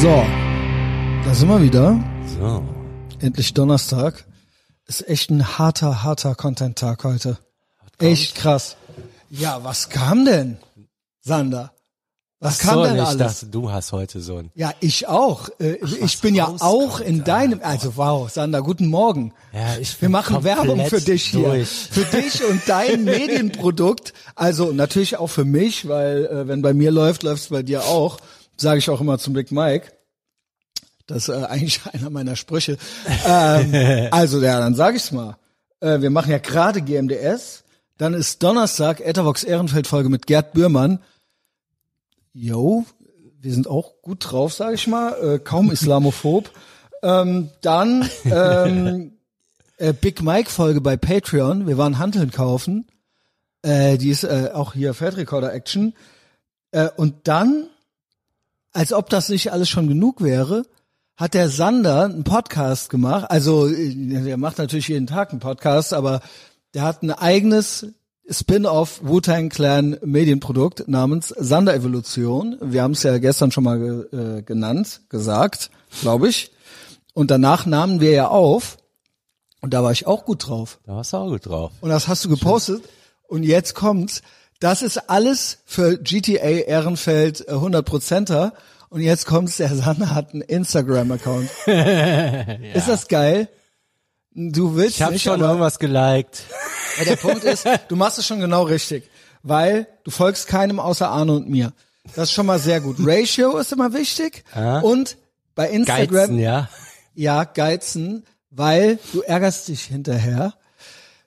So, da sind wir wieder. So. Endlich Donnerstag. Ist echt ein harter, harter Content-Tag heute. Echt krass. Ja, was kam denn, Sander? Was kam so, denn ich alles? dachte, du hast heute so ein. Ja, ich auch. Äh, ich bin ja auch in deinem, also wow, Sander, guten Morgen. Ja, ich Wir machen Werbung für dich hier. durch. Für dich und dein Medienprodukt. Also natürlich auch für mich, weil äh, wenn bei mir läuft, läuft es bei dir auch. Sage ich auch immer zum Big Mike. Das ist äh, eigentlich einer meiner Sprüche. Ähm, also ja, dann sage ich's mal. Äh, wir machen ja gerade GMDS. Dann ist Donnerstag Ethervox Ehrenfeld Folge mit Gerd Bührmann. Yo, wir sind auch gut drauf, sage ich mal. Äh, kaum islamophob. ähm, dann ähm, äh, Big Mike Folge bei Patreon. Wir waren Hanteln kaufen. Äh, die ist äh, auch hier Feldrecorder Action. Äh, und dann, als ob das nicht alles schon genug wäre, hat der Sander einen Podcast gemacht. Also äh, der macht natürlich jeden Tag einen Podcast, aber der hat ein eigenes Spin-off Wu-Tang Clan Medienprodukt namens Sander Evolution. Wir haben es ja gestern schon mal ge äh, genannt, gesagt, glaube ich. Und danach nahmen wir ja auf. Und da war ich auch gut drauf. Da warst du auch gut drauf. Und das hast du gepostet. Und jetzt kommt's. Das ist alles für GTA Ehrenfeld äh, 100%er. Und jetzt kommt's, der Sander hat einen Instagram-Account. Ist das geil? Du willst Ich habe nicht, schon aber irgendwas geliked. ja, der Punkt ist, du machst es schon genau richtig. Weil du folgst keinem außer Arne und mir. Das ist schon mal sehr gut. Ratio ist immer wichtig. Und bei Instagram, Geizen, ja. ja, geizen, weil du ärgerst dich hinterher.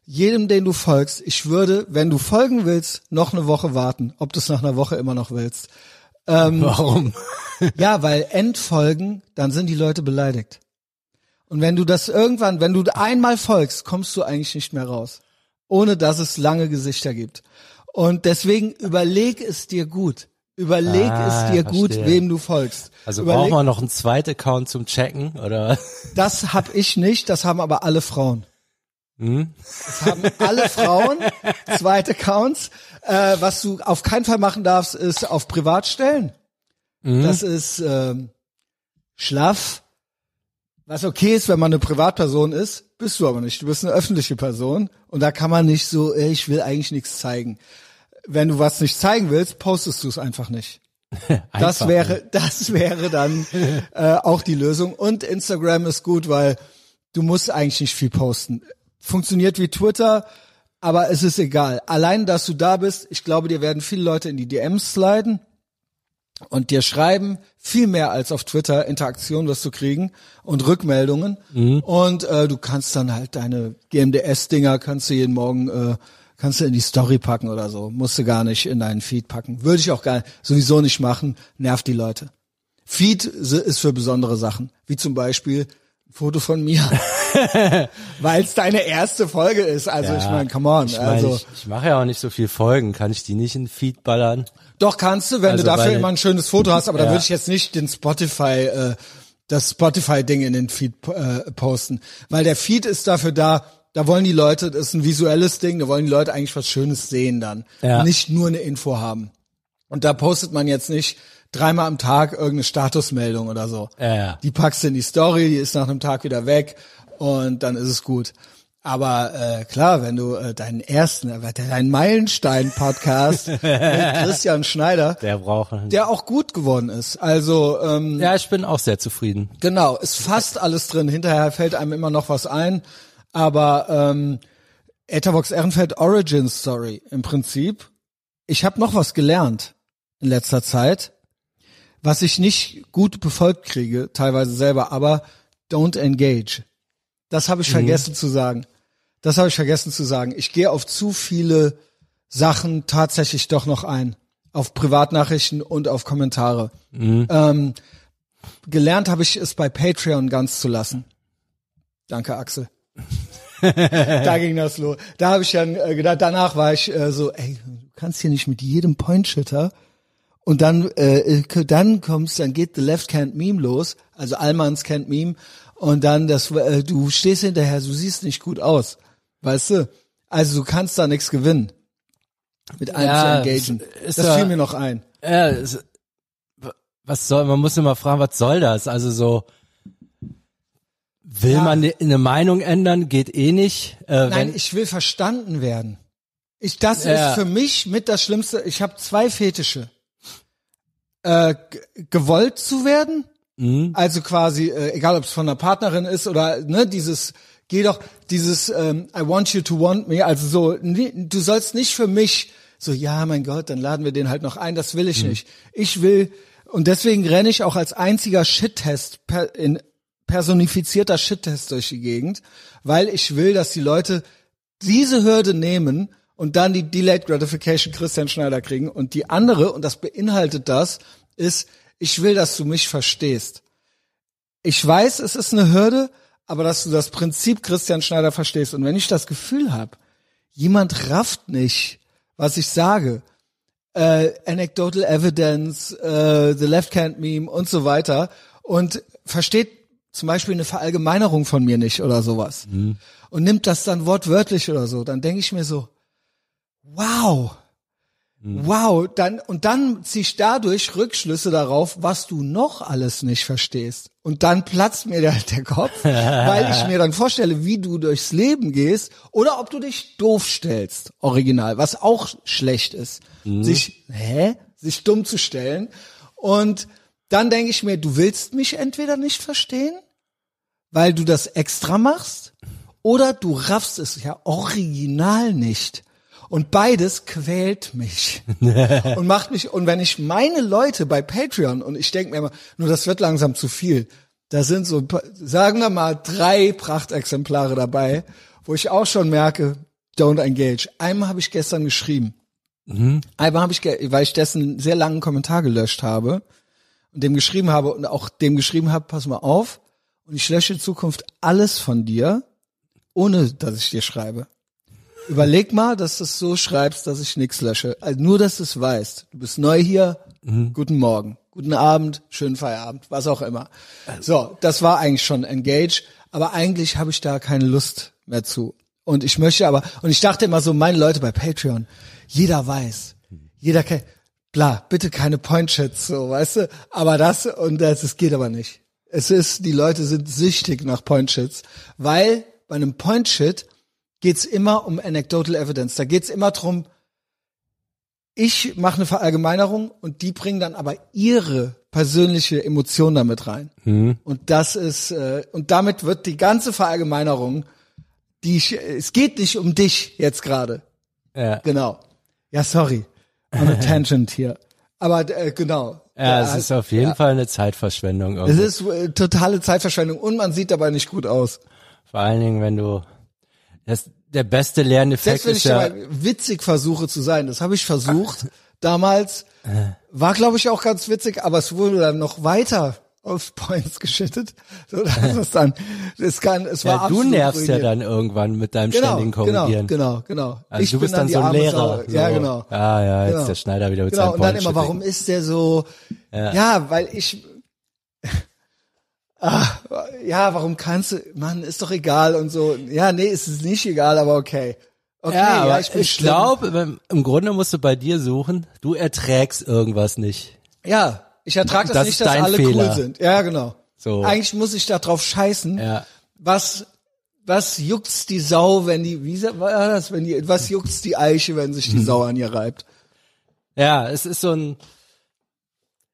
Jedem, den du folgst, ich würde, wenn du folgen willst, noch eine Woche warten, ob du es nach einer Woche immer noch willst. Warum? Ja, weil Endfolgen, dann sind die Leute beleidigt. Und wenn du das irgendwann, wenn du einmal folgst, kommst du eigentlich nicht mehr raus. Ohne dass es lange Gesichter gibt. Und deswegen überleg es dir gut. Überleg Ah, es dir gut, verstehe. wem du folgst. Also Überleg, brauchen wir noch einen zweiten Account zum Checken, oder? Das hab ich nicht, das haben aber alle Frauen. Das haben alle Frauen, zweite Accounts. Äh, was du auf keinen Fall machen darfst, ist auf Privat stellen. Mhm. Das ist ähm, schlaff. Was okay ist, wenn man eine Privatperson ist, bist du aber nicht. Du bist eine öffentliche Person und da kann man nicht so, ey, ich will eigentlich nichts zeigen. Wenn du was nicht zeigen willst, postest du es einfach nicht. Das Einfach. wäre, das wäre dann äh, auch die Lösung. Und Instagram ist gut, weil du musst eigentlich nicht viel posten. Funktioniert wie Twitter, aber es ist egal. Allein, dass du da bist, ich glaube, dir werden viele Leute in die DMs sliden und dir schreiben, viel mehr als auf Twitter, Interaktion wirst du kriegen und Rückmeldungen. Und äh, du kannst dann halt deine GMDS-Dinger, kannst du jeden Morgen, äh, kannst du in die Story packen oder so. Musst du gar nicht in deinen Feed packen. Würde ich auch gar sowieso nicht machen, nervt die Leute. Feed ist für besondere Sachen, wie zum Beispiel Foto von mir. Weil es deine erste Folge ist. Also ich meine, come on. Ich, mein, also ich, ich mache ja auch nicht so viel Folgen. Kann ich die nicht in Feed ballern? Doch kannst du, wenn Also du dafür immer ein schönes Foto hast, aber da Ja. würde ich jetzt nicht den Spotify, äh, das Spotify-Ding in den Feed äh, posten. Weil der Feed ist dafür da, da wollen die Leute, das ist ein visuelles Ding, da wollen die Leute eigentlich was Schönes sehen dann. Ja. Nicht nur eine Info haben. Und da postet man jetzt nicht dreimal am Tag irgendeine Statusmeldung oder so. Ja. Die packst du in die Story, die ist nach einem Tag wieder weg und dann ist es gut. Aber äh, klar, wenn du äh, deinen ersten, äh, deinen Meilenstein-Podcast mit Christian Schneider, Der braucht. der auch gut geworden ist. Also ähm, ja, ich bin auch sehr zufrieden. genau, ist fast alles drin. Hinterher fällt einem immer noch was ein. Aber ähm, Etherbox Ehrenfeld Origin Story im Prinzip. Ich habe noch was gelernt in letzter Zeit, was ich nicht gut befolgt kriege, teilweise selber, aber don't engage. Das habe ich vergessen zu sagen. Das habe ich vergessen zu sagen. Ich gehe auf zu viele Sachen tatsächlich doch noch ein. Auf Privatnachrichten und auf Kommentare. Ähm, gelernt habe ich es bei Patreon ganz zu lassen. Danke, Axel. da ging das los. Da habe ich dann äh, gedacht, danach war ich äh, so, ey, du kannst hier nicht mit jedem Pointshitter und dann äh, äh, dann kommst, dann geht the left can't meme los, also Almans can't meme und dann das äh, du stehst hinterher, du siehst nicht gut aus. Weißt du? Also du kannst da nichts gewinnen. Mit allem Ja, zu engagen. ist das ja- fiel mir noch ein. Ja, es, was soll, man muss immer fragen, was soll das? Also so, will Ja. man ne- eine Meinung ändern? Geht eh nicht. Äh, Nein, wenn, ich will verstanden werden. Ich, das Ja. ist für mich mit das Schlimmste. Ich habe zwei Fetische. Äh, gewollt zu werden, Mhm. also quasi, äh, egal ob es von einer Partnerin ist oder ne, dieses, geh doch, dieses ähm, I want you to want me, also so, du sollst nicht für mich so, ja, mein Gott, dann laden wir den halt noch ein, das will ich nicht. Ich will, und deswegen renne ich auch als einziger Shit-Test per, in personifizierter Shit-Test durch die Gegend, weil ich will, dass die Leute diese Hürde nehmen und dann die Delayed Gratification Christian Schneider kriegen. Und die andere, und das beinhaltet das, ist, ich will, dass du mich verstehst. Ich weiß, es ist eine Hürde, aber dass du das Prinzip Christian Schneider verstehst. Und wenn ich das Gefühl habe, jemand rafft nicht, was ich sage, äh, anecdotal evidence, äh, the left hand meme und so weiter und versteht zum Beispiel eine Verallgemeinerung von mir nicht oder sowas und nimmt das dann wortwörtlich oder so, dann denke ich mir so, wow, wow, dann und dann ziehe ich dadurch Rückschlüsse darauf, was du noch alles nicht verstehst. Und dann platzt mir der, der Kopf, weil ich mir dann vorstelle, wie du durchs Leben gehst oder ob du dich doof stellst, original, was auch schlecht ist, sich, hä, sich dumm zu stellen. Und dann denke ich mir, du willst mich entweder nicht verstehen, weil du das extra machst, oder du raffst es ja original nicht. Und beides quält mich und macht mich, und wenn ich meine Leute bei Patreon, und ich denke mir immer, nur das wird langsam zu viel, da sind so, sagen wir mal, drei Prachtexemplare dabei, wo ich auch schon merke, don't engage. Einmal habe ich gestern geschrieben. Einmal habe ich, weil ich dessen sehr langen Kommentar gelöscht habe und dem geschrieben habe und auch dem geschrieben habe, pass mal auf, und ich lösche in Zukunft alles von dir, ohne dass ich dir schreibe. Überleg mal, dass du es so schreibst, dass ich nichts lösche. Also nur, dass du es weißt. Du bist neu hier. Guten Morgen, guten Abend, schönen Feierabend, was auch immer. So, das war eigentlich schon Engage, aber eigentlich habe ich da keine Lust mehr zu. Und ich möchte aber, und ich dachte immer so, meine Leute bei Patreon, jeder weiß, jeder kennt, bla, bitte keine Point-Chats, so, weißt du, aber das, und das, es geht aber nicht. Es ist, die Leute sind süchtig nach Point-Chats, weil bei einem Point-Chit geht's immer um Anecdotal Evidence. Da geht's immer drum, ich mache eine Verallgemeinerung und die bringen dann aber ihre persönliche Emotion damit rein. Und das ist, äh, und damit wird die ganze Verallgemeinerung, die ich, es geht nicht um dich jetzt gerade. ja. Genau. Ja, sorry. On a tangent hier. Aber äh, genau. ja, es ist auf jeden Fall eine Zeitverschwendung. es Irgendwo. ist äh, totale Zeitverschwendung und man sieht dabei nicht gut aus. Vor allen Dingen, wenn du das, der beste Lerneffekt Selbst wenn ist ich ja, witzig versuche zu sein, das habe ich versucht damals, war glaube ich auch ganz witzig, aber es wurde dann noch weiter auf Points geschüttet, so dass es dann, es kann, es war ja, du absolut nervst ja dann irgendwann mit deinem genau, ständigen genau, Korrigieren. genau, genau. Also ich du bist dann, so ein Lehrer. So. Ja, genau. Ah, ja, jetzt Genau. der Schneider wieder mit Genau, seinem und dann immer, warum ist der so, ja, weil ich, ah, ja, warum kannst du, Mann, ist doch egal und so. Ja, nee, ist es nicht egal, aber okay. Okay, Ja, ja, aber ich ich, glaube, im Grunde musst du bei dir suchen, du erträgst irgendwas nicht. Ja, ich ertrage das, Das nicht, dass alle Fehler. cool sind. Ja, genau. So. Eigentlich muss ich da drauf scheißen. Ja. Was, was juckt's die Sau, wenn die, wie war das, wenn die, was juckt's die Eiche, wenn sich die Hm. Sau an ihr reibt? Ja, es ist so ein,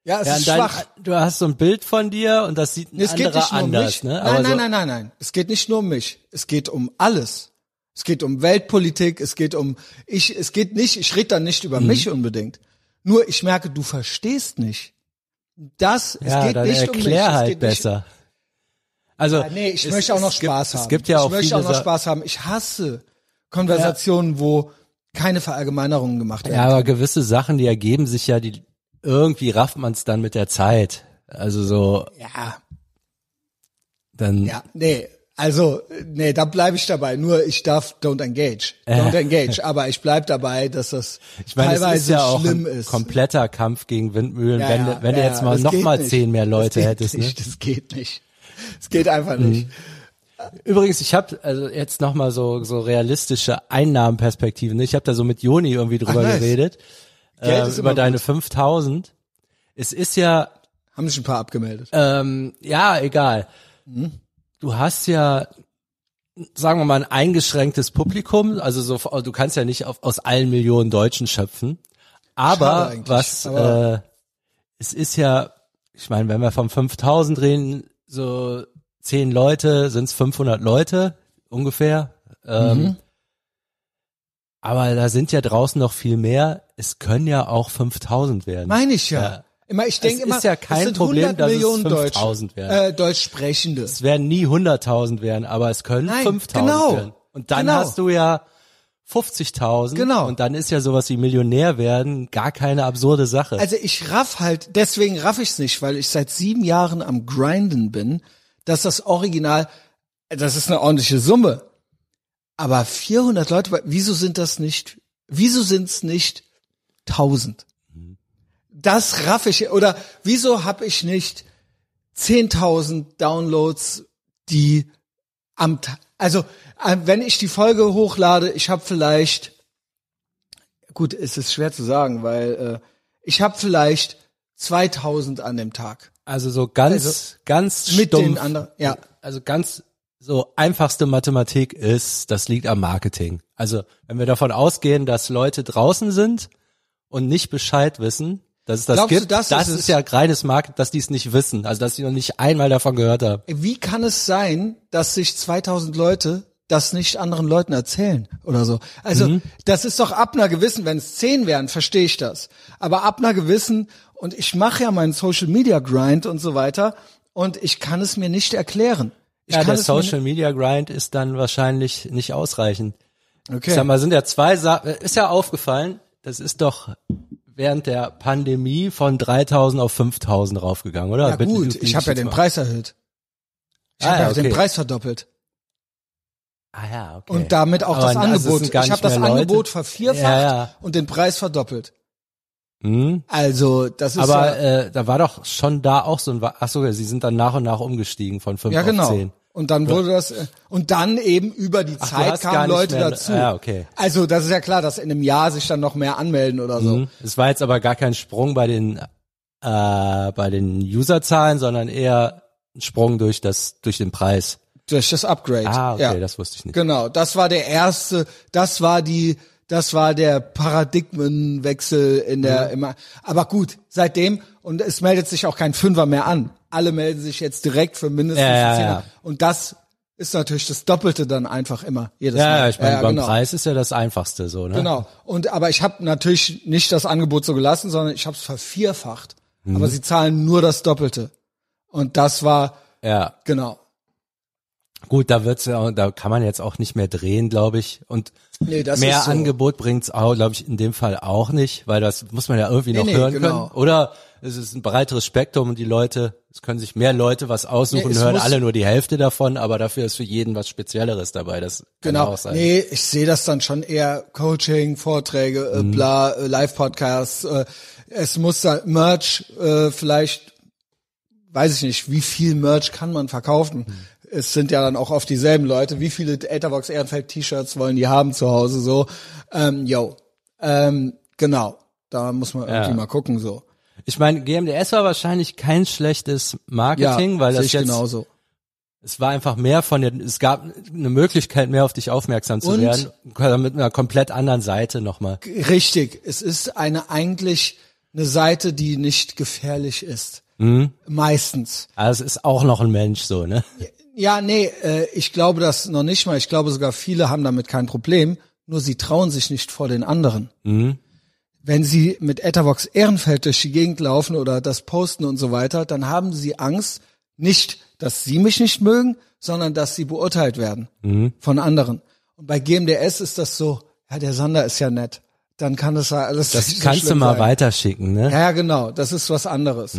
Ja, es ja, ist dein, schwach. du hast so ein Bild von dir und das sieht ein Es geht nicht nur um anders, mich. ne? Nein, nein, so, nein, nein, nein. Es geht nicht nur um mich. Es geht um alles. Es geht um Weltpolitik. Es geht um ich. Es geht nicht. Ich rede dann nicht Mhm. über mich unbedingt. Nur ich merke, du verstehst nicht. Das. Ja, es geht dann nicht um mich. erklär es halt nicht, besser. Also, Ah, nee, ich es- möchte auch noch es gibt- Spaß haben. Es gibt ja auch ich möchte auch noch Sa- Spaß haben. Ich hasse Konversationen, wo keine Verallgemeinerungen gemacht werden. Ja, aber gewisse Sachen, die ergeben sich ja, die irgendwie rafft man es dann mit der Zeit. Also so, ja, dann ja, nee. Also, nee, da bleibe ich dabei. Nur ich darf don't engage. Don't engage. Aber ich bleib dabei, dass das ich meine, es teilweise ist ja auch schlimm ein ist. kompletter Kampf gegen Windmühlen, Ja, wenn, ja, du- wenn ja, du jetzt mal das noch geht mal nicht. zehn mehr Leute das geht hättest. Ne? Nicht, Das geht nicht. Das geht einfach nicht. Übrigens, ich habe also jetzt noch mal so so realistische Einnahmenperspektiven. ne? Ich habe da so mit Joni irgendwie drüber nice. geredet Geld ähm, ist über deine gut. 5000. Es ist ja Haben sich ein paar abgemeldet. Ähm, ja, egal. Du hast ja, sagen wir mal, ein eingeschränktes Publikum. Also so, du kannst ja nicht auf, aus allen Millionen Deutschen schöpfen. Aber was, aber- äh, es ist ja, ich meine, wenn wir von 5000 reden, so 10 Leute, sind es 500 Leute ungefähr. Ähm, Mhm. Aber da sind ja draußen noch viel mehr. Es können ja auch 5000 werden. Meine ich ja. Ja. Immer, ich denke Es immer, ist ja kein es sind Problem, 100 dass es Millionen Deutsch, 5000 werden. äh, Deutschsprechende. Es werden nie 100.000 werden, aber es können Nein, 5.000 genau. werden. Und dann Genau. hast du ja 50.000. Genau. Und dann ist ja sowas wie Millionär werden gar keine absurde Sache. Also ich raff halt, deswegen raff ich's nicht, weil ich seit sieben Jahren am Grinden bin, dass das Original, das ist eine ordentliche Summe. Aber 400 Leute, wieso sind das nicht, wieso sind's nicht 1000? Das raff ich, oder wieso hab ich nicht 10.000 Downloads, die am, also äh, wenn ich die Folge hochlade, ich habe vielleicht gut, es ist schwer zu sagen, weil äh, ich habe vielleicht 2000 an dem Tag Also so ganz, Also, ganz mit stumpf, den anderen. Ja, Also ganz so einfachste Mathematik ist, das liegt am Marketing. Also wenn wir davon ausgehen, dass Leute draußen sind und nicht Bescheid wissen, dass es das Glaubst du, gibt, das das ist ist, ja reines Market, dass die es nicht wissen. Also dass sie noch nicht einmal davon gehört haben. wie kann es sein, dass sich 2000 Leute das nicht anderen Leuten erzählen oder so? Also das ist doch ab einer gewissen, wenn es 10 wären, verstehe ich das. Aber ab einer gewissen und ich mache ja meinen Social Media Grind und so weiter und ich kann es mir nicht erklären. Ich Ja, der Social Media Grind ist dann wahrscheinlich nicht ausreichend. Okay. Ich sag mal, sind ja zwei Sachen, ist ja aufgefallen, das ist doch während der Pandemie von 3000 auf 5000 raufgegangen, oder? ja Bitte, gut, ich habe ja den mal- Preis erhöht. Ich Ah, habe ja, ja den okay. Preis verdoppelt. Ah ja, okay. Und damit auch Aber das Angebot. ich habe das Leute. Angebot vervierfacht Ja, ja. und den Preis verdoppelt. Hm? Also, das ist Aber ja, äh, da war doch schon da auch so ein, ach so, sie sind dann nach und nach umgestiegen von 5 ja auf genau. 10. Und dann wurde das äh, und dann eben über die Ach, Zeit kamen Leute mehr- dazu. Ja, okay. Also, das ist ja klar, dass in einem Jahr sich dann noch mehr anmelden oder so. Hm? Es war jetzt aber gar kein Sprung bei den äh, bei den Userzahlen, sondern eher ein Sprung durch das durch den Preis. Durch das Upgrade. Ah, okay, ja. das wusste ich nicht. Genau, das war der erste, das war die, das war der Paradigmenwechsel in der Mhm. immer. Aber gut, seitdem und es meldet sich auch kein Fünfer mehr an. Alle melden sich jetzt direkt für mindestens Ja, ja, Zehner. ja. Und das ist natürlich das Doppelte dann einfach immer jedes Ja, Mal. ja, ich meine, ja, beim genau. Preis ist ja das einfachste so, ne? Genau. Und aber ich habe natürlich nicht das Angebot so gelassen, sondern ich habe es vervierfacht. Mhm. Aber sie zahlen nur das Doppelte. Und das war Ja. genau. Gut, da wird's ja, da kann man jetzt auch nicht mehr drehen, glaube ich. Und Nee, mehr so. Angebot bringt's auch, glaube ich, in dem Fall auch nicht, weil das muss man ja irgendwie noch nee, hören genau. können. Oder es ist ein breiteres Spektrum und die Leute, es können sich mehr Leute was aussuchen, Nee, hören alle nur die Hälfte davon, aber dafür ist für jeden was Spezielleres dabei. Das kann Genau. auch sein. Nee, ich sehe das dann schon eher Coaching, Vorträge, äh, Mhm. bla, äh, Live-Podcasts. Äh, es muss da Merch, äh, vielleicht, weiß ich nicht, wie viel Merch kann man verkaufen? Es sind ja dann auch oft dieselben Leute. Wie viele Etherbox Ehrenfeld T-Shirts wollen die haben zu Hause? So, ähm, yo, ähm, genau. Da muss man irgendwie Ja. mal gucken so. Ich meine, GMDS war wahrscheinlich kein schlechtes Marketing, weil sehe das jetzt, genauso. es war einfach mehr von der, es gab eine Möglichkeit mehr auf dich aufmerksam zu Und? werden, mit einer komplett anderen Seite nochmal. Richtig. Es ist eine eigentlich eine Seite, die nicht gefährlich ist. Mhm. Meistens. Also es ist auch noch ein Mensch so, ne? Ja, nee, äh, ich glaube das noch nicht mal. Ich glaube sogar viele haben damit kein Problem. Nur sie trauen sich nicht vor den anderen. Wenn sie mit Ethervox Ehrenfeld durch die Gegend laufen oder das posten und so weiter, dann haben sie Angst, nicht, dass sie mich nicht mögen, sondern dass sie beurteilt werden von anderen. Und bei GMDS ist das so, ja, der Sander ist ja nett. Dann kann das ja alles Das so kannst du mal sein. weiterschicken, ne? Ja, ja, genau. Das ist was anderes.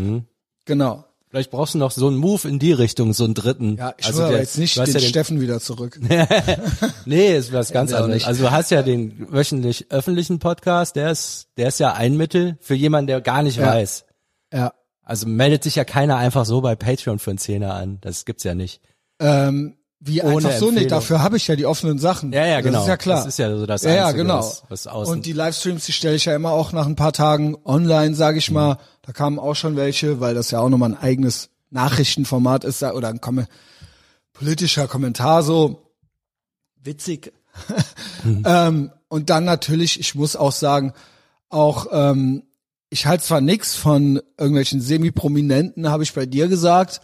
Genau. Vielleicht brauchst du noch so einen Move in die Richtung, so einen dritten. Ja, ich also der- jetzt nicht den, ja den Steffen wieder zurück. Nee, ist was ganz anderes. nicht. Also du hast ja den wöchentlich öffentlichen Podcast, der ist, der ist ja ein Mittel für jemanden, der gar nicht Ja. weiß. Ja. Also meldet sich ja keiner einfach so bei Patreon für einen Zehner an. Das gibt's ja nicht. Ähm, Wie Ohne einfach so nicht, dafür habe ich ja die offenen Sachen. Ja, ja, genau. Das ist ja klar. Das ist ja so das ja, ja, Einzige, genau. was- was außen- Und die Livestreams, die stelle ich ja immer auch nach ein paar Tagen online, sage ich mal. Da kamen auch schon welche, weil das ja auch nochmal ein eigenes Nachrichtenformat ist oder ein Kom politischer Kommentar so. Witzig. ähm, und dann natürlich, ich muss auch sagen, auch ähm, ich halte zwar nix von irgendwelchen Semi-Prominenten, habe ich bei dir gesagt,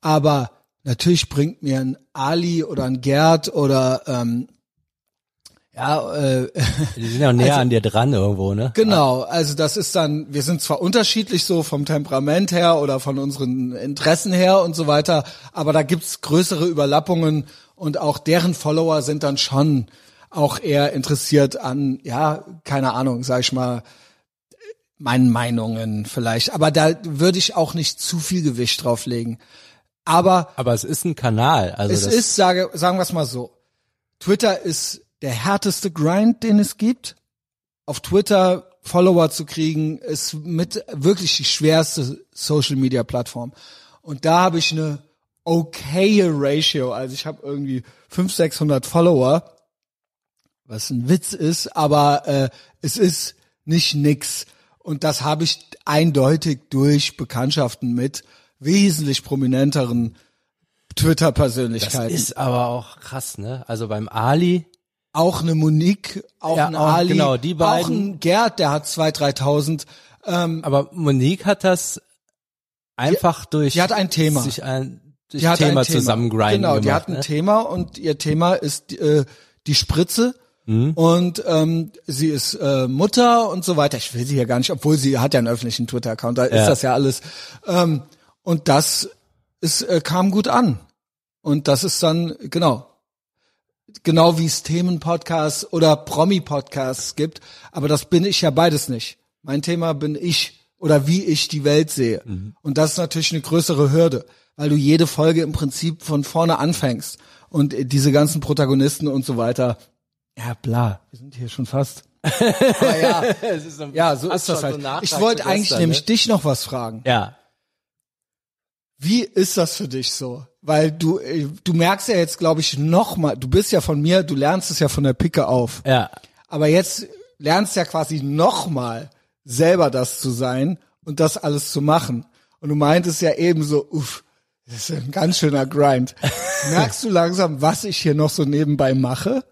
aber natürlich bringt mir ein Ali oder ein Gerd oder ähm, ja, äh, Die sind ja auch näher an dir dran irgendwo, ne? genau, also das ist dann, wir sind zwar unterschiedlich so vom Temperament her oder von unseren Interessen her und so weiter, aber da gibt's größere Überlappungen und auch deren Follower sind dann schon auch eher interessiert an, ja, keine Ahnung, sag ich mal, meinen Meinungen vielleicht. Aber da würde ich auch nicht zu viel Gewicht drauflegen. Aber Aber es ist ein Kanal. Also es ist, sage, sagen wir es mal so, Twitter ist der härteste Grind, den es gibt. Auf Twitter Follower zu kriegen, ist mit wirklich die schwerste Social Media Plattform. Und da habe ich eine okaye Ratio. Also ich habe irgendwie 500, 600 Follower, was ein Witz ist, aber äh, es ist nicht nix. Und das habe ich eindeutig durch Bekanntschaften mit wesentlich prominenteren das Twitter-Persönlichkeiten. ist aber auch krass, ne? Also beim Ali, Auch eine Monique, auch Ja, ein auch- Ali, genau, die auch beiden. ein Gerd, der hat 2.000, 3.000. Ähm, aber Monique hat das einfach durch die hat ein Thema. sich ein durch die hat Thema, ein Thema zusammengrinden Genau, die gemacht, hat ein ne? Thema und ihr Thema ist äh, die Spritze. Mhm. Und ähm, sie ist äh, Mutter und so weiter. Ich will sie hier gar nicht, obwohl sie hat ja einen öffentlichen Twitter-Account, da ist Ja. das ja alles. Ähm, und das ist, äh, kam gut an. Und das ist dann, genau, genau wie es Themenpodcasts oder Promi-Podcasts gibt. Aber das bin ich ja beides nicht. Mein Thema bin ich oder wie ich die Welt sehe. Und das ist natürlich eine größere Hürde, weil du jede Folge im Prinzip von vorne anfängst. Und diese ganzen Protagonisten und so weiter. Ja, bla, wir sind hier schon fast. Aber ja, Es ist so- ja, so ist das halt. so ich wollte eigentlich nämlich ne? dich noch was fragen. Ja. Wie ist das für dich so? Weil du, äh, du merkst ja jetzt, glaube ich, noch mal, du bist ja von mir, du lernst es ja von der Picke auf. Ja. Aber jetzt lernst ja quasi noch mal selber das zu sein und das alles zu machen. Und du meintest ja eben so, uff, das ist ein ganz schöner Grind. Merkst du langsam, was ich hier noch so nebenbei mache?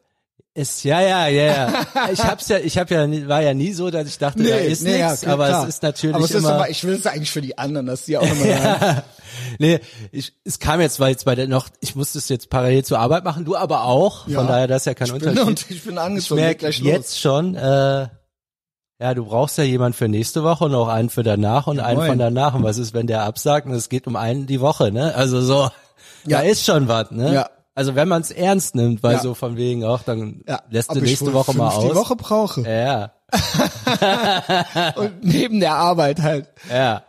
Ist ja ja ja ja. Ich hab's ja ich hab ja war ja nie so, dass ich dachte, da ist ja, nichts, klar, aber klar. es ist natürlich aber es ist immer aber, ich will es eigentlich für die anderen, dass die auch nochmal ja. Nee, ich, es kam jetzt, weil jetzt bei der noch, ich musste es jetzt parallel zur Arbeit machen, du aber auch, Ja. von daher das ist ja kein ich bin, Unterschied. und ich bin ich angezogen, geht merke gleich jetzt los. schon, äh, ja, du brauchst ja jemand für nächste Woche und auch einen für danach und einen moin. von danach. Und was ist, wenn der absagt und es geht um einen die Woche, ne? Also so, Ja. da ist schon was, ne? Ja. Also wenn man es ernst nimmt, weil Ja. so von wegen auch, dann Ja, lässt du nächste Woche mal aus. die Woche brauche. Ja, Und neben der Arbeit halt. ja,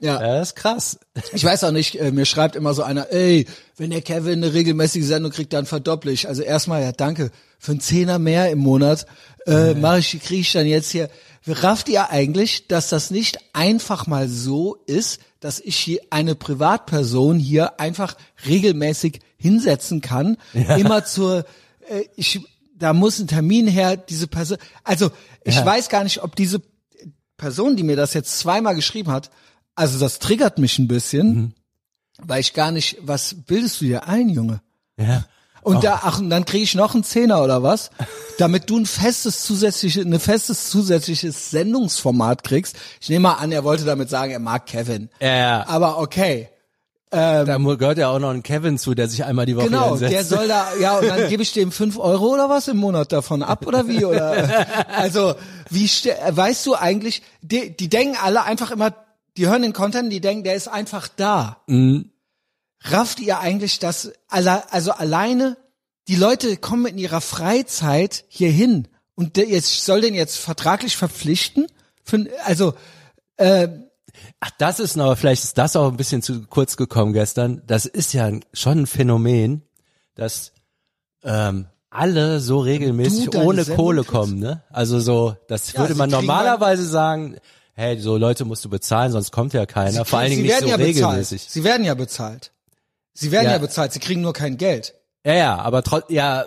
Ja. ja, das ist krass. Ich weiß auch nicht, äh, mir schreibt immer so einer, ey, wenn der Kevin eine regelmäßige Sendung kriegt, dann verdopple ich. Also erstmal, ja danke, für einen Zehner mehr im Monat äh, mache ich, kriege ich dann jetzt hier. Rafft ihr eigentlich, dass das nicht einfach mal so ist, dass ich hier eine Privatperson hier einfach regelmäßig hinsetzen kann, immer zur, äh, ich, da muss ein Termin her, diese Person, also ich Ja. weiß gar nicht, ob diese Person, die mir das jetzt zweimal geschrieben hat, also das triggert mich ein bisschen, weil ich gar nicht, was bildest du dir ein, Junge? Ja. Und da, ach, und dann kriege ich noch einen Zehner oder was, damit du ein festes zusätzliches, ein festes zusätzliches Sendungsformat kriegst. Ich nehme mal an, er wollte damit sagen, er mag Kevin. Ja, Aber okay. Da mu- gehört ja auch noch ein Kevin zu, der sich einmal die Woche Genau, hinsetzt. der soll da, ja, und dann gebe ich dem fünf Euro oder was im Monat davon ab oder wie? Oder also wie weißt du eigentlich, die, die denken alle einfach immer, die hören den Content, die denken, der ist einfach da. Mhm. Rafft ihr eigentlich das, also alleine, die Leute kommen in ihrer Freizeit hier hin und der jetzt soll den jetzt vertraglich verpflichten? Für, also Ach, das ist noch, vielleicht ist das auch ein bisschen zu kurz gekommen gestern. Das ist ja schon ein Phänomen, dass ähm, alle so regelmäßig Du ohne Sendung Kohle kriegst? kommen, ne? Also so, das Ja, würde man kriegen normalerweise sagen, hey, so Leute musst du bezahlen, sonst kommt ja keiner. Vor allen Dingen sie nicht werden so ja regelmäßig. bezahlt. Sie werden ja bezahlt. Sie werden ja. Ja. bezahlt, sie kriegen nur kein Geld. Ja, ja, aber trotz, ja,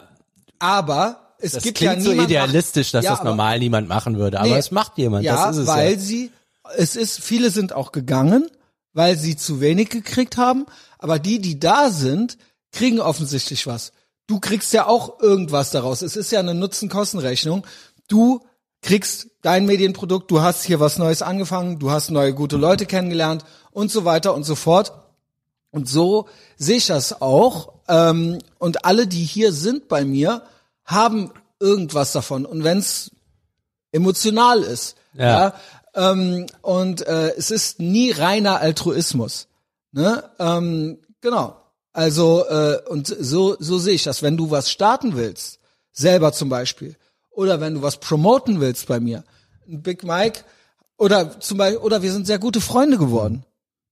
Aber es das gibt ja klingt so niemand idealistisch, dass Ja, das aber- normal niemand machen würde, aber Nee. es macht jemand, Ja, das ist es weil ja. sie, es ist, viele sind auch gegangen, weil sie zu wenig gekriegt haben, aber die, die da sind, kriegen offensichtlich was. Du kriegst ja auch irgendwas daraus. Es ist ja eine Nutzen-Kosten-Rechnung. Du kriegst dein Medienprodukt, du hast hier was Neues angefangen, du hast neue gute Leute kennengelernt und so weiter und so fort. Und so sehe ich das auch. Ähm, und alle, die hier sind bei mir, haben irgendwas davon. Und wenn es emotional ist, Ja. ja, ähm, und äh, es ist nie reiner Altruismus. Ne? Ähm, genau. Also äh, und so so sehe ich das. Wenn du was starten willst, selber zum Beispiel, oder wenn du was promoten willst bei mir, Big Mike oder zum Beispiel oder wir sind sehr gute Freunde geworden.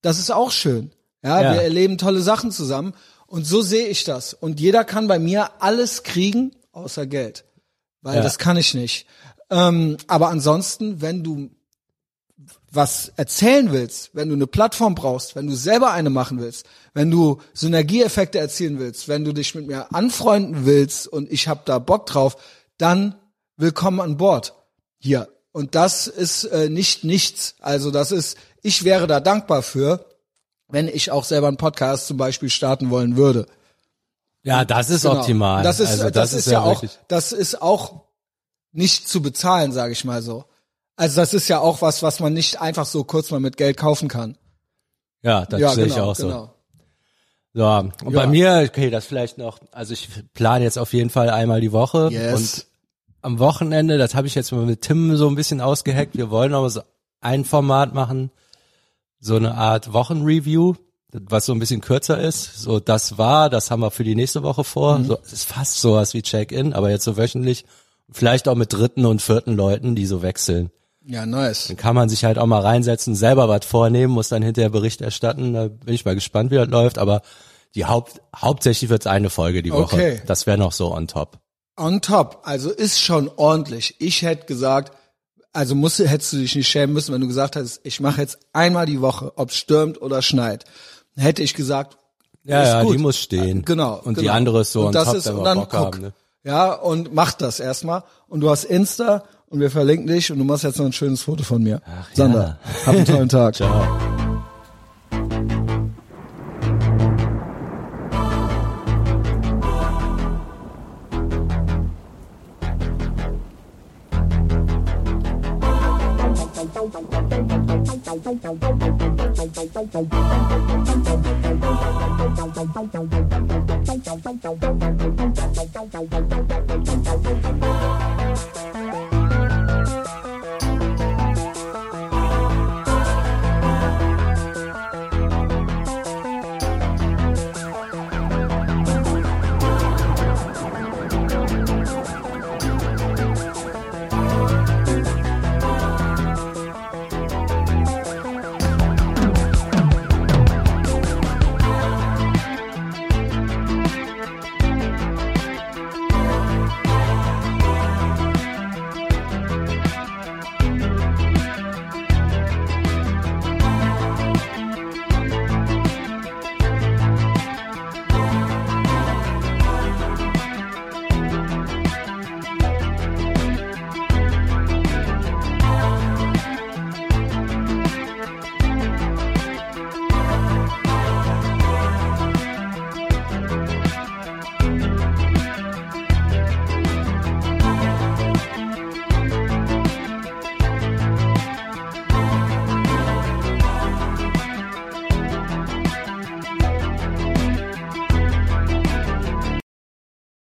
Das ist auch schön. Ja, Ja. wir erleben tolle Sachen zusammen und so sehe ich das. Und jeder kann bei mir alles kriegen außer Geld, weil Ja. das kann ich nicht. Ähm, aber ansonsten, wenn du was erzählen willst, wenn du eine Plattform brauchst, wenn du selber eine machen willst, wenn du Synergieeffekte erzielen willst, wenn du dich mit mir anfreunden willst und ich hab da Bock drauf, dann willkommen an Bord hier. Und das ist äh, nicht nichts. Also das ist, ich wäre da dankbar für, wenn ich auch selber einen Podcast zum Beispiel starten wollen würde. Ja, das ist Genau. optimal. Das ist, also, das, ist ja, auch, wirklich- das ist auch nicht zu bezahlen, sage ich mal so. Also das ist ja auch was, was man nicht einfach so kurz mal mit Geld kaufen kann. Ja, das ja, sehe genau, ich auch so. genau. So, und Ja. bei mir, okay, das vielleicht noch, also ich plane jetzt auf jeden Fall einmal die Woche Yes. und am Wochenende, das habe ich jetzt mal mit Tim so ein bisschen ausgeheckt, wir wollen aber so ein Format machen, so eine Art Wochenreview, was so ein bisschen kürzer ist. So, das war, das haben wir für die nächste Woche vor. Mhm. So, es ist fast sowas wie Check-in, aber jetzt so wöchentlich. Vielleicht auch mit dritten und vierten Leuten, die so wechseln. Ja, nice. Dann kann man sich halt auch mal reinsetzen, selber was vornehmen, muss dann hinterher Bericht erstatten. Da bin ich mal gespannt, wie das läuft. Aber die Haupt, hauptsächlich wird's eine Folge die Woche. Okay. Das wäre noch so on top. On top, also ist schon ordentlich. Ich hätte gesagt, also musst, du- hättest du dich nicht schämen müssen, wenn du gesagt hättest, ich mache jetzt einmal die Woche, ob stürmt oder schneit. Hätte ich gesagt, Ja, ist ja, gut. die muss stehen. Genau. Und die genau. andere ist so und on das top, ist, und dann Bock guck, haben. Ne? Ja, und mach das erstmal. Und du hast Insta und wir verlinken dich und du machst jetzt noch ein schönes Foto von mir. Sander, hab einen tollen Tag. Ciao.